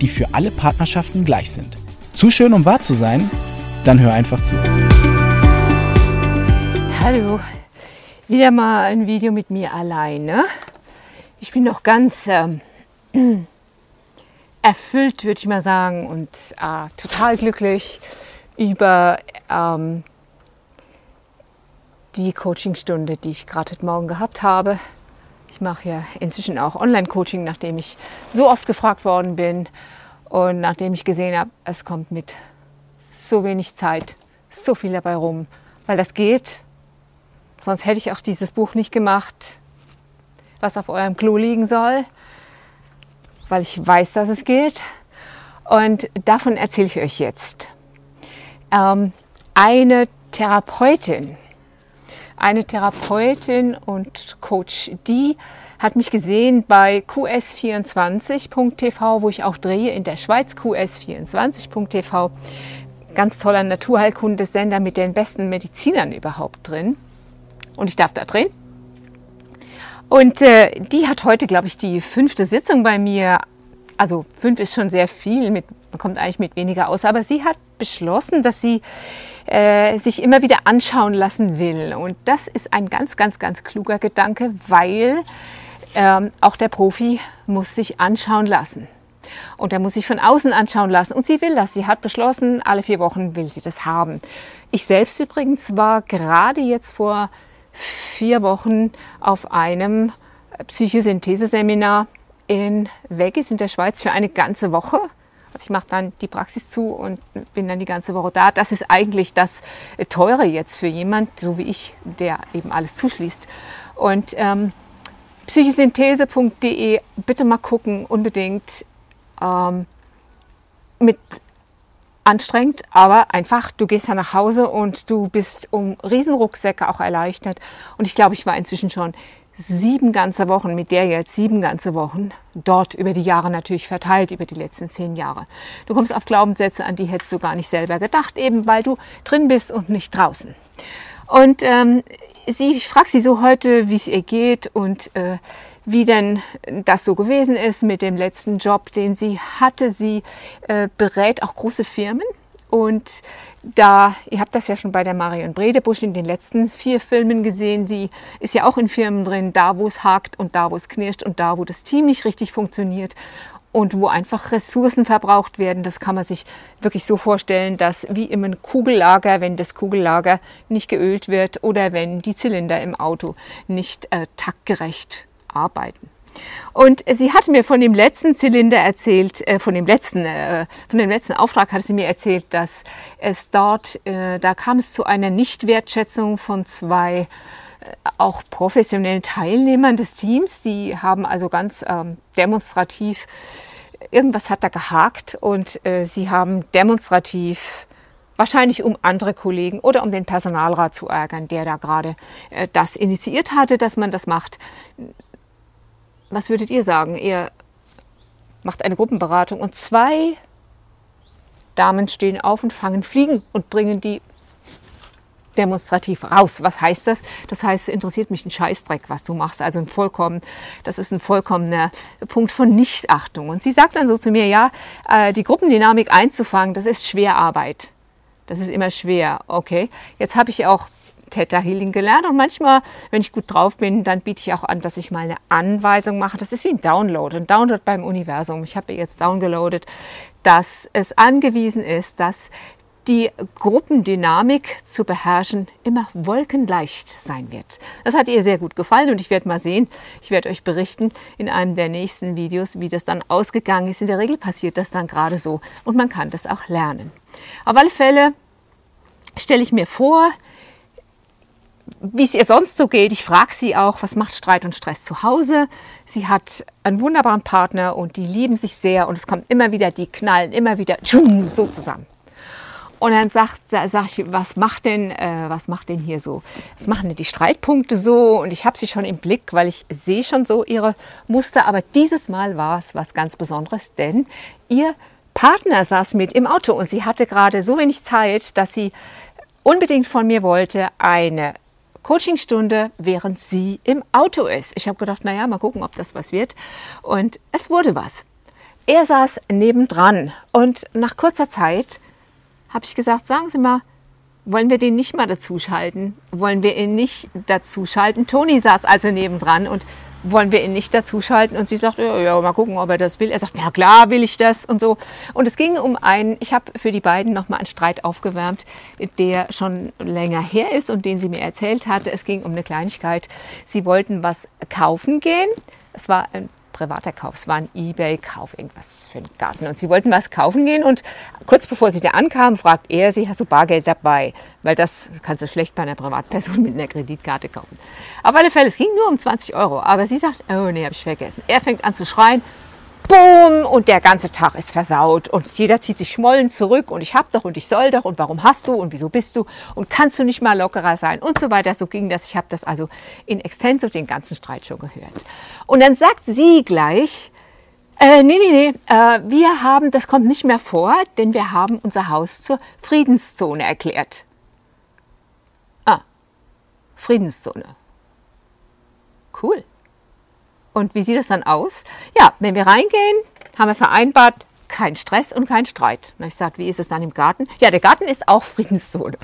die für alle Partnerschaften gleich sind. Zu schön, um wahr zu sein? Dann hör einfach zu. Hallo, wieder mal ein Video mit mir alleine. Ich bin noch ganz ähm, erfüllt, würde ich mal sagen, und äh, total glücklich über ähm, die Coachingstunde, die ich gerade heute Morgen gehabt habe. Ich mache ja inzwischen auch Online-Coaching, nachdem ich so oft gefragt worden bin und nachdem ich gesehen habe, es kommt mit so wenig Zeit so viel dabei rum, weil das geht. Sonst hätte ich auch dieses Buch nicht gemacht, was auf eurem Klo liegen soll, weil ich weiß, dass es geht. Und davon erzähle ich euch jetzt. Ähm, eine Therapeutin, eine Therapeutin und Coach, die hat mich gesehen bei qs24.tv, wo ich auch drehe in der Schweiz, qs24.tv. Ganz toller Naturheilkundesender mit den besten Medizinern überhaupt drin. Und ich darf da drehen. Und äh, die hat heute, glaube ich, die fünfte Sitzung bei mir. Also fünf ist schon sehr viel, mit, man kommt eigentlich mit weniger aus. Aber sie hat beschlossen, dass sie äh, sich immer wieder anschauen lassen will. Und das ist ein ganz, ganz, ganz kluger Gedanke, weil ähm, auch der Profi muss sich anschauen lassen. Und er muss sich von außen anschauen lassen. Und sie will das. Sie hat beschlossen, alle vier Wochen will sie das haben. Ich selbst übrigens war gerade jetzt vor vier Wochen auf einem Psychosynthese-Seminar in Vegas in der Schweiz für eine ganze Woche. Also ich mache dann die Praxis zu und bin dann die ganze Woche da. Das ist eigentlich das Teure jetzt für jemand, so wie ich, der eben alles zuschließt. Und ähm, psychosynthese.de, bitte mal gucken, unbedingt ähm, mit anstrengend, aber einfach, du gehst ja nach Hause und du bist um Riesenrucksäcke auch erleichtert. Und ich glaube, ich war inzwischen schon sieben ganze Wochen, mit der jetzt sieben ganze Wochen, dort über die Jahre natürlich verteilt, über die letzten zehn Jahre. Du kommst auf Glaubenssätze, an die hättest du gar nicht selber gedacht, eben weil du drin bist und nicht draußen. Und ähm, sie, ich frage sie so heute, wie es ihr geht und äh, wie denn das so gewesen ist mit dem letzten Job, den sie hatte. Sie äh, berät auch große Firmen. Und da, ihr habt das ja schon bei der Marion Bredebusch in den letzten vier Filmen gesehen, die ist ja auch in Firmen drin, da wo es hakt und da wo es knirscht und da wo das Team nicht richtig funktioniert und wo einfach Ressourcen verbraucht werden. Das kann man sich wirklich so vorstellen, dass wie im Kugellager, wenn das Kugellager nicht geölt wird oder wenn die Zylinder im Auto nicht äh, taktgerecht arbeiten. Und sie hat mir von dem letzten Zylinder erzählt, äh, von dem letzten, äh, von dem letzten Auftrag hat sie mir erzählt, dass es dort, äh, da kam es zu einer Nichtwertschätzung von zwei äh, auch professionellen Teilnehmern des Teams. Die haben also ganz ähm, demonstrativ, irgendwas hat da gehakt und äh, sie haben demonstrativ wahrscheinlich um andere Kollegen oder um den Personalrat zu ärgern, der da gerade äh, das initiiert hatte, dass man das macht. Was würdet ihr sagen? Ihr macht eine Gruppenberatung und zwei Damen stehen auf und fangen Fliegen und bringen die demonstrativ raus. Was heißt das? Das heißt, es interessiert mich ein Scheißdreck, was du machst. Also ein vollkommen, das ist ein vollkommener Punkt von Nichtachtung. Und sie sagt dann so zu mir, ja, äh, die Gruppendynamik einzufangen, das ist Schwerarbeit. Das ist immer schwer. Okay, jetzt habe ich auch Theta Healing gelernt und manchmal, wenn ich gut drauf bin, dann biete ich auch an, dass ich mal eine Anweisung mache. Das ist wie ein Download, ein Download beim Universum. Ich habe jetzt downgeloadet, dass es angewiesen ist, dass die Gruppendynamik zu beherrschen immer wolkenleicht sein wird. Das hat ihr sehr gut gefallen und ich werde mal sehen, ich werde euch berichten in einem der nächsten Videos, wie das dann ausgegangen ist. In der Regel passiert das dann gerade so und man kann das auch lernen. Auf alle Fälle stelle ich mir vor, wie es ihr sonst so geht. Ich frage sie auch, was macht Streit und Stress zu Hause? Sie hat einen wunderbaren Partner und die lieben sich sehr und es kommt immer wieder, die knallen immer wieder so zusammen. Und dann sagt, sag ich, was macht denn, äh, was macht denn hier so? Was machen denn die Streitpunkte so? Und ich habe sie schon im Blick, weil ich sehe schon so ihre Muster. Aber dieses Mal war es was ganz Besonderes, denn ihr Partner saß mit im Auto und sie hatte gerade so wenig Zeit, dass sie unbedingt von mir wollte eine Coachingstunde, während sie im Auto ist. Ich habe gedacht, naja, mal gucken, ob das was wird. Und es wurde was. Er saß nebendran und nach kurzer Zeit habe ich gesagt, sagen Sie mal, wollen wir den nicht mal dazuschalten? Wollen wir ihn nicht dazuschalten? Toni saß also nebendran und wollen wir ihn nicht dazuschalten? Und sie sagt, ja, ja, mal gucken, ob er das will. Er sagt, ja klar will ich das und so. Und es ging um einen, ich habe für die beiden nochmal einen Streit aufgewärmt, der schon länger her ist und den sie mir erzählt hatte. Es ging um eine Kleinigkeit. Sie wollten was kaufen gehen. Es war ein privater Kauf. Es war ein Ebay-Kauf, irgendwas für den Garten. Und sie wollten was kaufen gehen und kurz bevor sie da ankamen, fragt er sie, hast du Bargeld dabei? Weil das kannst du schlecht bei einer Privatperson mit einer Kreditkarte kaufen. Auf alle Fälle, es ging nur um 20 Euro. Aber sie sagt, oh nee, habe ich vergessen. Er fängt an zu schreien, Boom! Und der ganze Tag ist versaut und jeder zieht sich schmollen zurück und ich hab doch und ich soll doch und warum hast du und wieso bist du und kannst du nicht mal lockerer sein und so weiter. So ging das. Ich habe das also in Extenso den ganzen Streit schon gehört. Und dann sagt sie gleich, äh, nee, nee, nee, äh, wir haben, das kommt nicht mehr vor, denn wir haben unser Haus zur Friedenszone erklärt. Ah, Friedenszone. Cool. Und wie sieht das dann aus? Ja, wenn wir reingehen, haben wir vereinbart, kein Stress und kein Streit. Und ich sage, wie ist es dann im Garten? Ja, der Garten ist auch Friedenszone.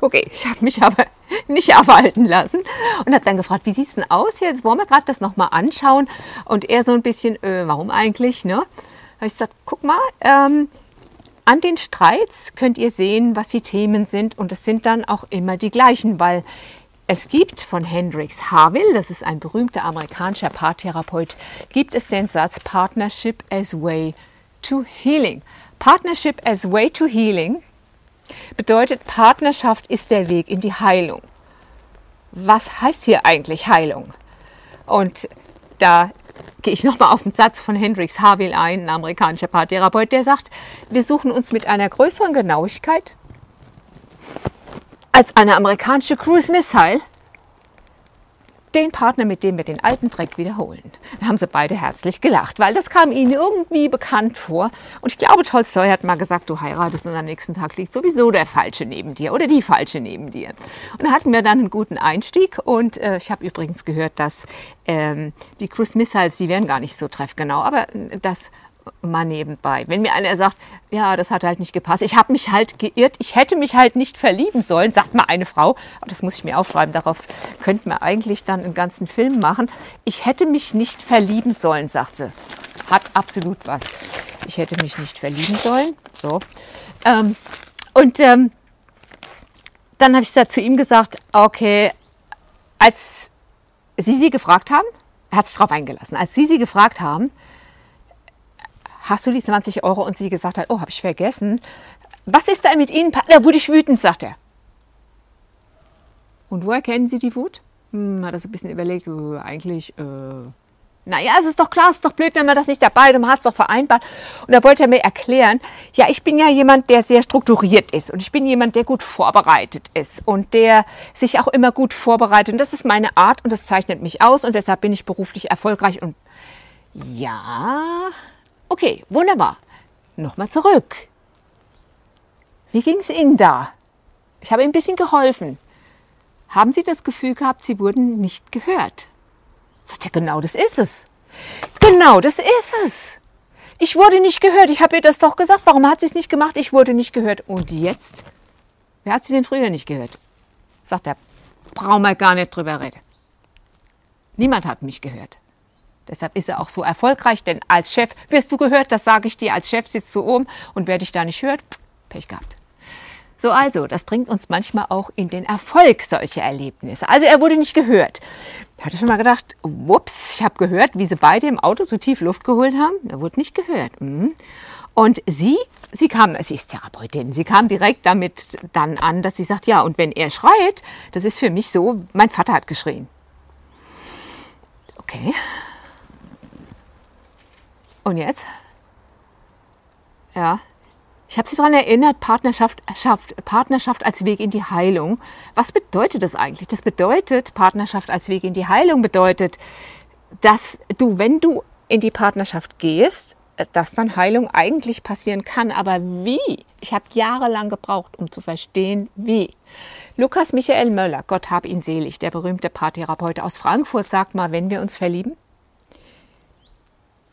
Okay, ich habe mich aber nicht abhalten lassen und habe dann gefragt, wie sieht es denn aus? Jetzt wollen wir gerade das nochmal anschauen. Und er so ein bisschen, äh, warum eigentlich? Ne? habe ich gesagt, guck mal, ähm, an den Streits könnt ihr sehen, was die Themen sind. Und es sind dann auch immer die gleichen, weil es gibt von Hendrix Harville, das ist ein berühmter amerikanischer Paartherapeut, gibt es den Satz Partnership as Way to Healing. Partnership as Way to Healing bedeutet, Partnerschaft ist der Weg in die Heilung. Was heißt hier eigentlich Heilung? Und da gehe ich nochmal auf den Satz von Hendrix Harville ein, ein amerikanischer Paartherapeut, der sagt, wir suchen uns mit einer größeren Genauigkeit als eine amerikanische Cruise Missile den Partner, mit dem wir den alten Dreck wiederholen. Da haben sie beide herzlich gelacht, weil das kam ihnen irgendwie bekannt vor. Und ich glaube, Tolstoi hat mal gesagt, du heiratest und am nächsten Tag liegt sowieso der Falsche neben dir oder die Falsche neben dir. Und da hatten wir dann einen guten Einstieg. Und äh, ich habe übrigens gehört, dass ähm, die Cruise Missiles, die wären gar nicht so treffgenau, aber das mal nebenbei. Wenn mir einer sagt, ja, das hat halt nicht gepasst, ich habe mich halt geirrt, ich hätte mich halt nicht verlieben sollen, sagt mal eine Frau, das muss ich mir aufschreiben, darauf könnte man eigentlich dann einen ganzen Film machen. Ich hätte mich nicht verlieben sollen, sagt sie. Hat absolut was. Ich hätte mich nicht verlieben sollen. So. Ähm, und ähm, dann habe ich zu ihm gesagt, okay, als Sie sie gefragt haben, er hat sich darauf eingelassen, als Sie sie gefragt haben, hast du die 20 Euro? Und sie gesagt hat, oh, habe ich vergessen. Was ist da mit Ihnen? Da wurde ich wütend, sagt er. Und woher kennen Sie die Wut? Hm, hat er so ein bisschen überlegt, äh, eigentlich, äh, naja, es ist doch klar, es ist doch blöd, wenn man das nicht dabei hat man hat es doch vereinbart. Und da wollte er mir erklären, ja, ich bin ja jemand, der sehr strukturiert ist und ich bin jemand, der gut vorbereitet ist und der sich auch immer gut vorbereitet. Und das ist meine Art und das zeichnet mich aus und deshalb bin ich beruflich erfolgreich. Und ja, Okay, wunderbar. Nochmal zurück. Wie ging es Ihnen da? Ich habe Ihnen ein bisschen geholfen. Haben Sie das Gefühl gehabt, Sie wurden nicht gehört? Sagt er, genau das ist es. Genau das ist es. Ich wurde nicht gehört. Ich habe ihr das doch gesagt. Warum hat sie es nicht gemacht? Ich wurde nicht gehört. Und jetzt? Wer hat sie denn früher nicht gehört? Sagt er, brauchen wir gar nicht drüber reden. Niemand hat mich gehört. Deshalb ist er auch so erfolgreich, denn als Chef wirst du gehört, das sage ich dir, als Chef sitzt du oben und wer dich da nicht hört, Pech gehabt. So also, das bringt uns manchmal auch in den Erfolg solche Erlebnisse. Also er wurde nicht gehört. Hatte schon mal gedacht, whoops, ich habe gehört, wie sie beide im Auto so tief Luft geholt haben. Er wurde nicht gehört. Mhm. Und sie, sie kam, sie ist Therapeutin, sie kam direkt damit dann an, dass sie sagt, ja, und wenn er schreit, das ist für mich so, mein Vater hat geschrien. Okay. Und jetzt? Ja. Ich habe sie daran erinnert, Partnerschaft, Partnerschaft als Weg in die Heilung. Was bedeutet das eigentlich? Das bedeutet, Partnerschaft als Weg in die Heilung bedeutet, dass du, wenn du in die Partnerschaft gehst, dass dann Heilung eigentlich passieren kann. Aber wie? Ich habe jahrelang gebraucht, um zu verstehen, wie. Lukas Michael Möller, Gott hab ihn selig, der berühmte Paartherapeut aus Frankfurt, sagt mal, wenn wir uns verlieben,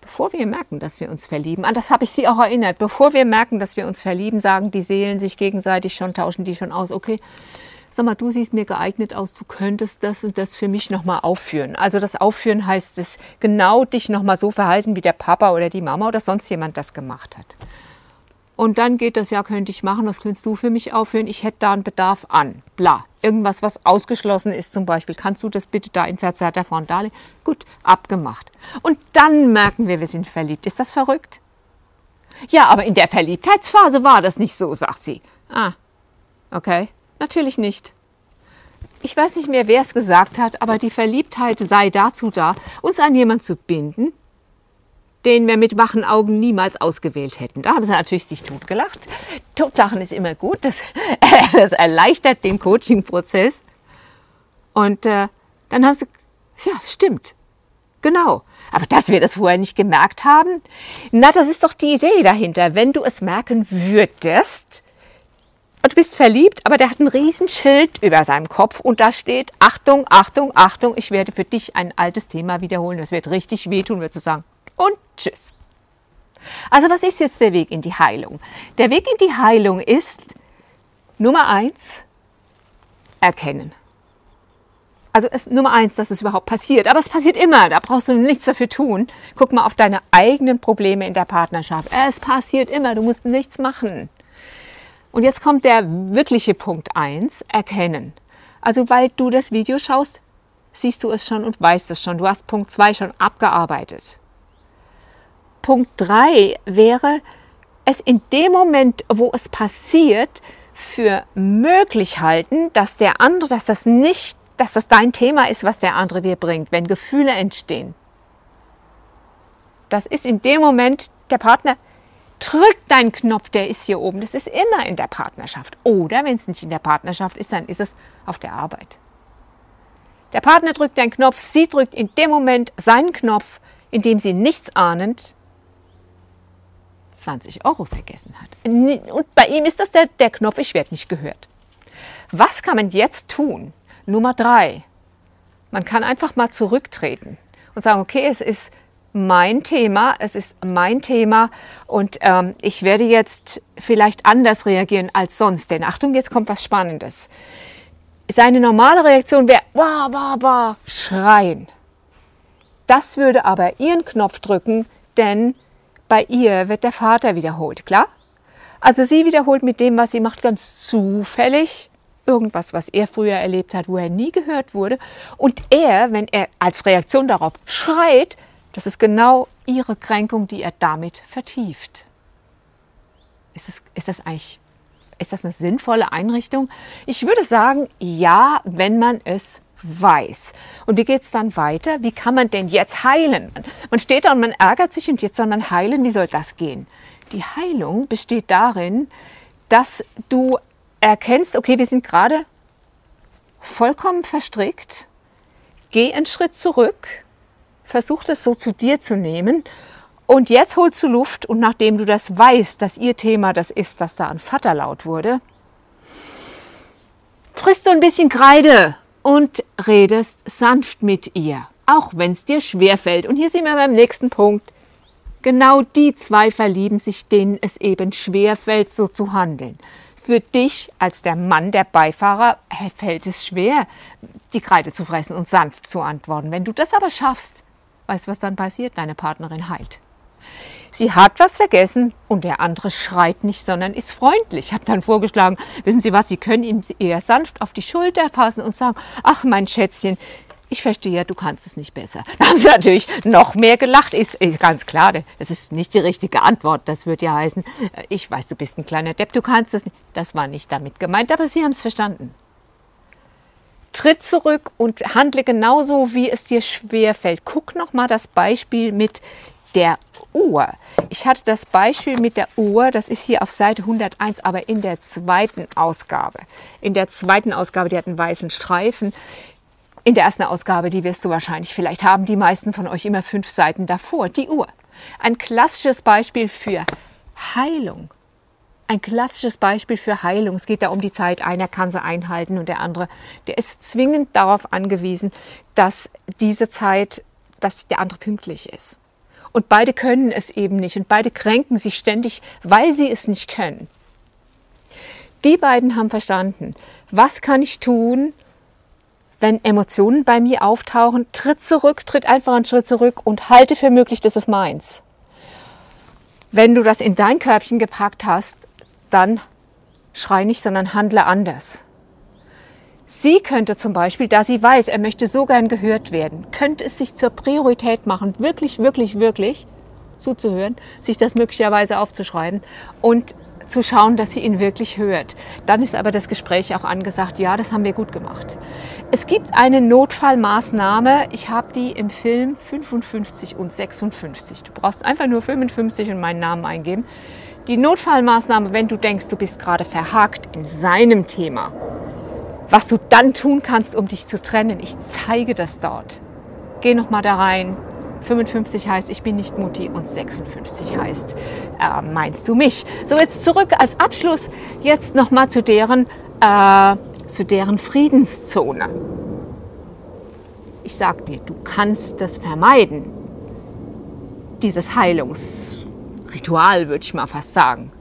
bevor wir merken, dass wir uns verlieben, an das habe ich Sie auch erinnert, bevor wir merken, dass wir uns verlieben, sagen die Seelen sich gegenseitig schon, tauschen die schon aus, okay, sag mal, du siehst mir geeignet aus, du könntest das und das für mich nochmal aufführen. Also das Aufführen heißt es, genau dich nochmal so verhalten, wie der Papa oder die Mama oder sonst jemand das gemacht hat. Und dann geht das, ja, könnte ich machen, das könntest du für mich aufführen, ich hätte da einen Bedarf an, bla. Irgendwas, was ausgeschlossen ist zum Beispiel, kannst du das bitte da in verzerrter Form darlegen? Gut, abgemacht. Und dann merken wir, wir sind verliebt. Ist das verrückt? Ja, aber in der Verliebtheitsphase war das nicht so, sagt sie. Ah, okay. Natürlich nicht. Ich weiß nicht mehr, wer es gesagt hat, aber die Verliebtheit sei dazu da, uns an jemanden zu binden, den wir mit wachen Augen niemals ausgewählt hätten. Da haben sie natürlich sich totgelacht. Totlachen ist immer gut, das, das erleichtert den Coaching-Prozess. Und äh, dann haben sie, ja, stimmt, genau. Aber dass wir das vorher nicht gemerkt haben, na, das ist doch die Idee dahinter. Wenn du es merken würdest, und du bist verliebt, aber der hat ein Riesenschild über seinem Kopf und da steht, Achtung, Achtung, Achtung, ich werde für dich ein altes Thema wiederholen, das wird richtig wehtun, wird zu sagen, und tschüss. Also was ist jetzt der Weg in die Heilung? Der Weg in die Heilung ist Nummer eins, erkennen. Also es, Nummer eins, dass es überhaupt passiert. Aber es passiert immer, da brauchst du nichts dafür tun. Guck mal auf deine eigenen Probleme in der Partnerschaft. Es passiert immer, du musst nichts machen. Und jetzt kommt der wirkliche Punkt 1, erkennen. Also weil du das Video schaust, siehst du es schon und weißt es schon. Du hast Punkt 2 schon abgearbeitet. Punkt 3 wäre, es in dem Moment, wo es passiert, für möglich halten, dass der andere, dass das nicht, dass das dein Thema ist, was der andere dir bringt, wenn Gefühle entstehen. Das ist in dem Moment der Partner drück deinen Knopf, der ist hier oben. Das ist immer in der Partnerschaft. Oder wenn es nicht in der Partnerschaft ist, dann ist es auf der Arbeit. Der Partner drückt deinen Knopf, sie drückt in dem Moment seinen Knopf, in dem sie nichts ahnend 20 Euro vergessen hat. Und bei ihm ist das der, der Knopf, ich werde nicht gehört. Was kann man jetzt tun? Nummer drei. Man kann einfach mal zurücktreten und sagen, okay, es ist mein Thema, es ist mein Thema und ähm, ich werde jetzt vielleicht anders reagieren als sonst. Denn Achtung, jetzt kommt was Spannendes. Seine normale Reaktion wäre, wah, wah, wah, schreien. Das würde aber ihren Knopf drücken, denn bei ihr wird der Vater wiederholt, klar? Also sie wiederholt mit dem, was sie macht, ganz zufällig irgendwas, was er früher erlebt hat, wo er nie gehört wurde. Und er, wenn er als Reaktion darauf schreit, das ist genau ihre Kränkung, die er damit vertieft. Ist das, ist das eigentlich ist das eine sinnvolle Einrichtung? Ich würde sagen, ja, wenn man es weiß. Und wie geht es dann weiter? Wie kann man denn jetzt heilen? Man steht da und man ärgert sich und jetzt soll man heilen. Wie soll das gehen? Die Heilung besteht darin, dass du erkennst, okay, wir sind gerade vollkommen verstrickt. Geh einen Schritt zurück versuch das so zu dir zu nehmen. Und jetzt holst du Luft und nachdem du das weißt, dass ihr Thema das ist, dass da ein Vater laut wurde, frisst du ein bisschen Kreide und redest sanft mit ihr, auch wenn es dir schwerfällt. Und hier sind wir beim nächsten Punkt. Genau die zwei verlieben sich, denen es eben schwerfällt, so zu handeln. Für dich als der Mann, der Beifahrer, fällt es schwer, die Kreide zu fressen und sanft zu antworten. Wenn du das aber schaffst, Weißt du, was dann passiert? Deine Partnerin heilt. Sie hat was vergessen und der andere schreit nicht, sondern ist freundlich. Ich habe dann vorgeschlagen, wissen Sie was, Sie können ihm eher sanft auf die Schulter fassen und sagen, ach mein Schätzchen, ich verstehe, du kannst es nicht besser. Da haben sie natürlich noch mehr gelacht. Ist, ist ganz klar, das ist nicht die richtige Antwort. Das würde ja heißen, äh, ich weiß, du bist ein kleiner Depp, du kannst es nicht. Das war nicht damit gemeint, aber sie haben es verstanden. Tritt zurück und handle genauso, wie es dir schwer fällt. Guck noch mal das Beispiel mit der Uhr. Ich hatte das Beispiel mit der Uhr, das ist hier auf Seite 101, aber in der zweiten Ausgabe. In der zweiten Ausgabe, die hat einen weißen Streifen. In der ersten Ausgabe, die wirst du wahrscheinlich vielleicht haben, die meisten von euch immer fünf Seiten davor, die Uhr. Ein klassisches Beispiel für Heilung. Ein klassisches Beispiel für Heilung. Es geht da um die Zeit. Einer kann sie einhalten und der andere, der ist zwingend darauf angewiesen, dass diese Zeit, dass der andere pünktlich ist. Und beide können es eben nicht und beide kränken sich ständig, weil sie es nicht können. Die beiden haben verstanden, was kann ich tun, wenn Emotionen bei mir auftauchen, tritt zurück, tritt einfach einen Schritt zurück und halte für möglich, das ist meins. Wenn du das in dein Körbchen gepackt hast, dann schrei nicht, sondern handle anders. Sie könnte zum Beispiel, da sie weiß, er möchte so gern gehört werden, könnte es sich zur Priorität machen, wirklich, wirklich, wirklich zuzuhören, sich das möglicherweise aufzuschreiben und zu schauen, dass sie ihn wirklich hört. Dann ist aber das Gespräch auch angesagt, ja, das haben wir gut gemacht. Es gibt eine Notfallmaßnahme, ich habe die im Film 55 und 56. Du brauchst einfach nur 55 und meinen Namen eingeben. Die Notfallmaßnahme, wenn du denkst, du bist gerade verhakt in seinem Thema, was du dann tun kannst, um dich zu trennen, ich zeige das dort. Geh noch mal da rein, 55 heißt, ich bin nicht Mutti und 56 heißt, äh, meinst du mich? So, jetzt zurück als Abschluss jetzt nochmal zu deren, äh, zu deren Friedenszone. Ich sag dir, du kannst das vermeiden. Dieses Heilungsritual, würde ich mal fast sagen.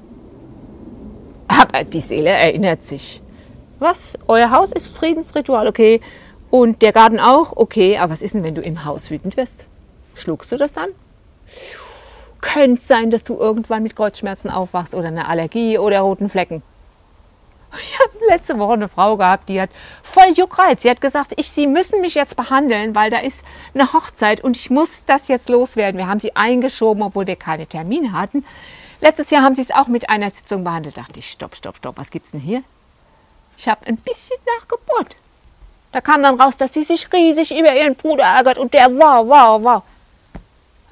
Aber die Seele erinnert sich. Was? Euer Haus ist Friedensritual, okay. Und der Garten auch, okay. Aber was ist denn, wenn du im Haus wütend wirst? Schluckst du das dann? Könnte sein, dass du irgendwann mit Kreuzschmerzen aufwachst oder eine Allergie oder roten Flecken. Ich habe letzte Woche eine Frau gehabt, die hat voll Juckreiz. Sie hat gesagt, ich, Sie müssen mich jetzt behandeln, weil da ist eine Hochzeit und ich muss das jetzt loswerden. Wir haben sie eingeschoben, obwohl wir keine Termine hatten. Letztes Jahr haben sie es auch mit einer Sitzung behandelt. Da dachte ich, stopp, stopp, stopp, was gibt's denn hier? Ich habe ein bisschen nachgebohrt. Da kam dann raus, dass sie sich riesig über ihren Bruder ärgert und der wow, wow, wow.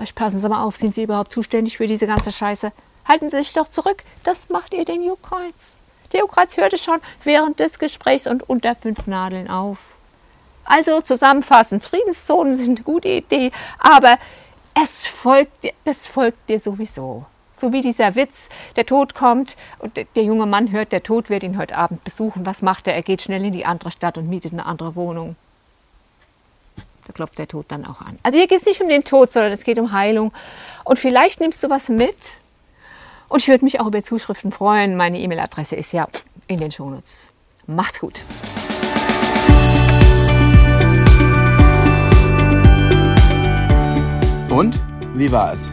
Ich passen Sie mal auf, sind Sie überhaupt zuständig für diese ganze Scheiße? Halten Sie sich doch zurück, das macht ihr den Juckreiz. Der Juckreiz hörte schon während des Gesprächs und unter fünf Nadeln auf. Also zusammenfassend, Friedenszonen sind eine gute Idee, aber es folgt, es folgt dir sowieso. So wie dieser Witz, der Tod kommt und der junge Mann hört, der Tod wird ihn heute Abend besuchen. Was macht er? Er geht schnell in die andere Stadt und mietet eine andere Wohnung. Da klopft der Tod dann auch an. Also hier geht es nicht um den Tod, sondern es geht um Heilung. Und vielleicht nimmst du was mit. Und ich würde mich auch über Zuschriften freuen. Meine E-Mail-Adresse ist ja in den Shownotes. Macht's gut. Und wie war es?